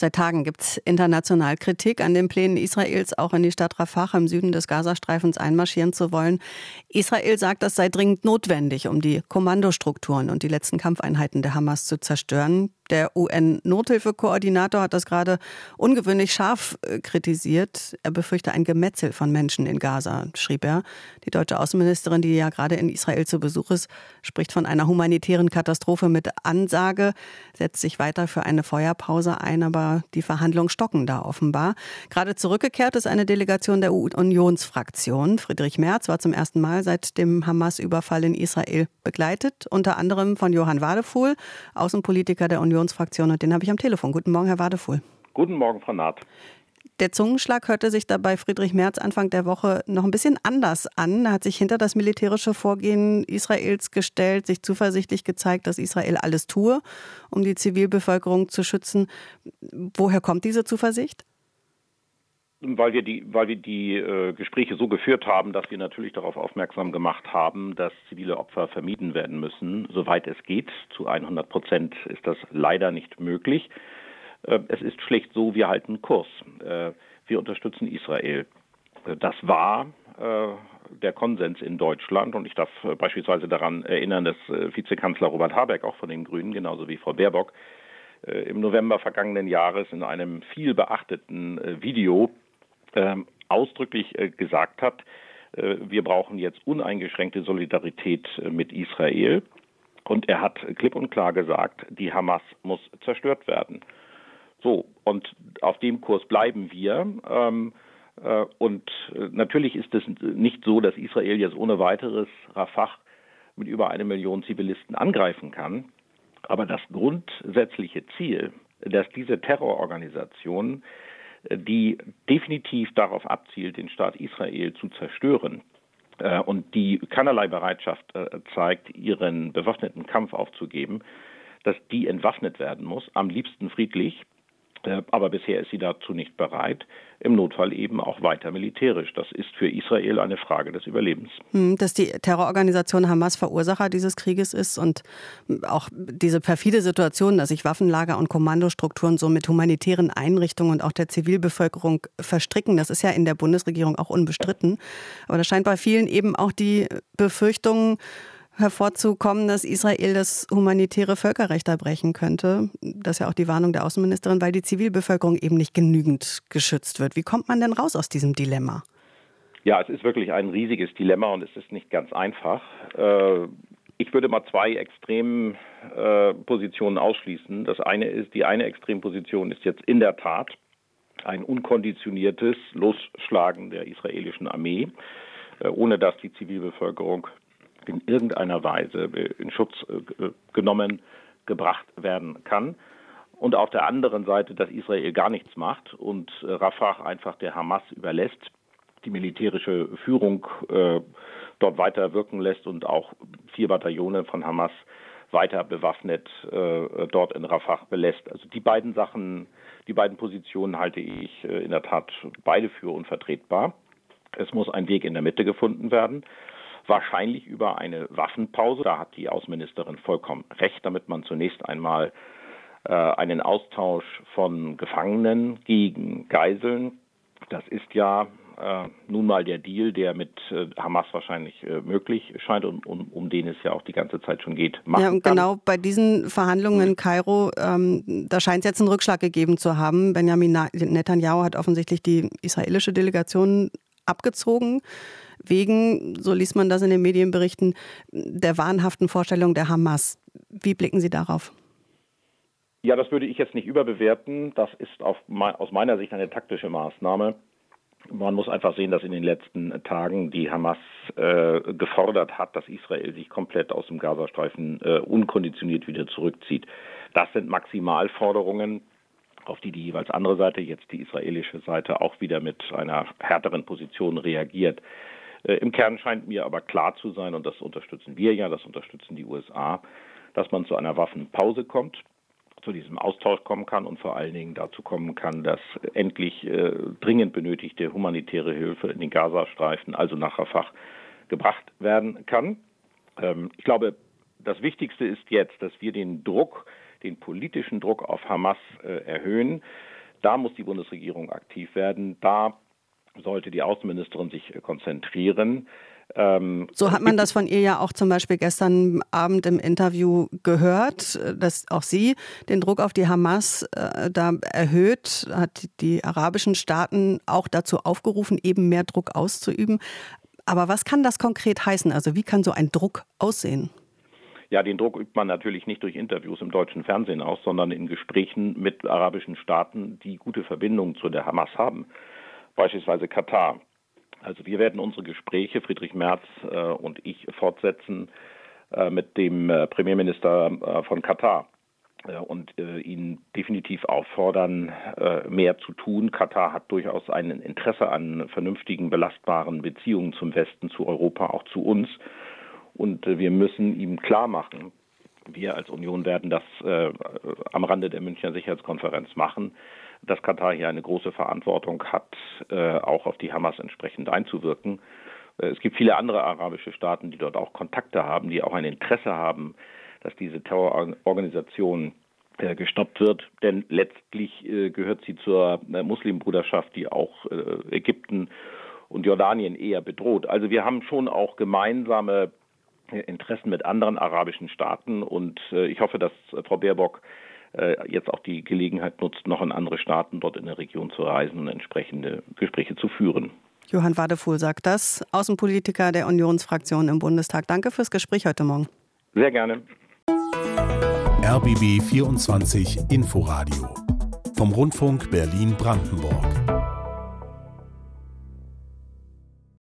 Seit Tagen gibt es international Kritik an den Plänen Israels, auch in die Stadt Rafah im Süden des Gazastreifens einmarschieren zu wollen. Israel sagt, das sei dringend notwendig, um die Kommandostrukturen und die letzten Kampfeinheiten der Hamas zu zerstören. Der UN-Nothilfekoordinator hat das gerade ungewöhnlich scharf äh, kritisiert. Er befürchte ein Gemetzel von Menschen in Gaza, schrieb er. Die deutsche Außenministerin, die ja gerade in Israel zu Besuch ist, spricht von einer humanitären Katastrophe mit Ansage, setzt sich weiter für eine Feuerpause ein, aber die Verhandlungen stocken da offenbar. Gerade zurückgekehrt ist eine Delegation der Unionsfraktion. Friedrich Merz war zum ersten Mal seit dem Hamas-Überfall in Israel begleitet, unter anderem von Johann Wadefuhl, Außenpolitiker der Union Unionsfraktion und den habe ich am Telefon. Guten Morgen, Herr Wadefuhl. Guten Morgen, Frau Naht. Der Zungenschlag hörte sich dabei Friedrich Merz Anfang der Woche noch ein bisschen anders an. Er hat sich hinter das militärische Vorgehen Israels gestellt, sich zuversichtlich gezeigt, dass Israel alles tue, um die Zivilbevölkerung zu schützen. Woher kommt diese Zuversicht? weil wir die, weil wir die äh, Gespräche so geführt haben, dass wir natürlich darauf aufmerksam gemacht haben, dass zivile Opfer vermieden werden müssen, soweit es geht. Zu 100 Prozent ist das leider nicht möglich. Äh, es ist schlecht so, wir halten Kurs. Äh, wir unterstützen Israel. Äh, das war der Konsens in Deutschland und ich darf beispielsweise daran erinnern, dass Vizekanzler Robert Habeck auch von den Grünen, genauso wie Frau Baerbock, im November vergangenen Jahres in einem viel beachteten Video ähm, ausdrücklich gesagt hat, wir brauchen jetzt uneingeschränkte Solidarität mit Israel. Und er hat klipp und klar gesagt, die Hamas muss zerstört werden. So, und auf dem Kurs bleiben wir. Ähm, äh, und äh, natürlich ist es nicht so, dass Israel jetzt ohne weiteres Rafah mit über eine Million Zivilisten angreifen kann. Aber das grundsätzliche Ziel, dass diese Terrororganisationen die definitiv darauf abzielt, den Staat Israel zu zerstören äh, und die keinerlei Bereitschaft äh, zeigt, ihren bewaffneten Kampf aufzugeben, dass die entwaffnet werden muss, am liebsten friedlich äh, aber bisher ist sie dazu nicht bereit, im Notfall eben auch weiter militärisch. Das ist für Israel eine Frage des Überlebens. Hm, dass die Terrororganisation Hamas Verursacher dieses Krieges ist und auch diese perfide Situation, dass sich Waffenlager und Kommandostrukturen so mit humanitären Einrichtungen und auch der Zivilbevölkerung verstricken, das ist ja in der Bundesregierung auch unbestritten. Aber da scheint bei vielen eben auch die Befürchtung, hervorzukommen, dass Israel das humanitäre Völkerrecht erbrechen könnte. Das ist ja auch die Warnung der Außenministerin, weil die Zivilbevölkerung eben nicht genügend geschützt wird. Wie kommt man denn raus aus diesem Dilemma? Ja, es ist wirklich ein riesiges Dilemma und es ist nicht ganz einfach. Äh, ich würde mal zwei Extrempositionen äh, ausschließen. Das eine ist, die eine Extremposition ist jetzt in der Tat ein unkonditioniertes Losschlagen der israelischen Armee, äh, ohne dass die Zivilbevölkerung in irgendeiner Weise in Schutz äh, genommen, gebracht werden kann. Und auf der anderen Seite, dass Israel gar nichts macht und äh, Rafah einfach der Hamas überlässt, die militärische Führung äh, dort weiter wirken lässt und auch vier Bataillone von Hamas weiter bewaffnet äh, dort in Rafah belässt. Also die beiden Sachen, die beiden Positionen halte ich äh, in der Tat beide für unvertretbar. Es muss ein Weg in der Mitte gefunden werden wahrscheinlich über eine Waffenpause. Da hat die Außenministerin vollkommen recht, damit man zunächst einmal äh, einen Austausch von Gefangenen gegen Geiseln, das ist ja äh, nun mal der Deal, der mit äh, Hamas wahrscheinlich äh, möglich scheint und um, um, den es ja auch die ganze Zeit schon geht. Ja, und genau bei diesen Verhandlungen in Kairo, ähm, da scheint es jetzt einen Rückschlag gegeben zu haben. Benjamin Netanyahu hat offensichtlich die israelische Delegation abgezogen wegen, so liest man das in den Medienberichten, der wahnhaften Vorstellung der Hamas. Wie blicken Sie darauf? Ja, das würde ich jetzt nicht überbewerten. Das ist auf, aus meiner Sicht eine taktische Maßnahme. Man muss einfach sehen, dass in den letzten Tagen die Hamas äh, gefordert hat, dass Israel sich komplett aus dem Gazastreifen äh, unkonditioniert wieder zurückzieht. Das sind Maximalforderungen, auf die die jeweils andere Seite, jetzt die israelische Seite, auch wieder mit einer härteren Position reagiert. Äh, Im Kern scheint mir aber klar zu sein, und das unterstützen wir ja, das unterstützen die USA, dass man zu einer Waffenpause kommt, zu diesem Austausch kommen kann und vor allen Dingen dazu kommen kann, dass endlich äh, dringend benötigte humanitäre Hilfe in den Gazastreifen, also nach Rafah, gebracht werden kann. Ähm, ich glaube, das Wichtigste ist jetzt, dass wir den Druck den politischen Druck auf Hamas äh, erhöhen. Da muss die Bundesregierung aktiv werden. Da sollte die Außenministerin sich äh, konzentrieren. Ähm, so hat man das von ihr ja auch zum Beispiel gestern Abend im Interview gehört, dass auch sie den Druck auf die Hamas äh, da erhöht, hat die arabischen Staaten auch dazu aufgerufen, eben mehr Druck auszuüben. Aber was kann das konkret heißen? Also wie kann so ein Druck aussehen? Ja, den Druck übt man natürlich nicht durch Interviews im deutschen Fernsehen aus, sondern in Gesprächen mit arabischen Staaten, die gute Verbindungen zu der Hamas haben, beispielsweise Katar. Also wir werden unsere Gespräche, Friedrich Merz äh, und ich, fortsetzen äh, mit dem äh, Premierminister von Katar und ihn definitiv auffordern, mehr zu tun. Katar hat durchaus ein Interesse an vernünftigen, belastbaren Beziehungen zum Westen, zu Europa, auch zu uns. Und wir müssen ihm klar machen, wir als Union werden das äh, am Rande der Münchner Sicherheitskonferenz machen, dass Katar hier eine große Verantwortung hat, äh, auch auf die Hamas entsprechend einzuwirken. Äh, es gibt viele andere arabische Staaten, die dort auch Kontakte haben, die auch ein Interesse haben, dass diese Terrororganisation äh, gestoppt wird, denn letztlich äh, gehört sie zur äh, Muslimbruderschaft, die auch Ägypten und Jordanien eher bedroht. Also wir haben schon auch gemeinsame Interessen mit anderen arabischen Staaten und äh, ich hoffe, dass Frau Baerbock jetzt auch die Gelegenheit nutzt, noch in andere Staaten dort in der Region zu reisen und entsprechende Gespräche zu führen. Johann Wadefuhl sagt das, Außenpolitiker der Unionsfraktion im Bundestag. Danke fürs Gespräch heute Morgen. Sehr gerne. RBB 24 Inforadio vom Rundfunk Berlin-Brandenburg.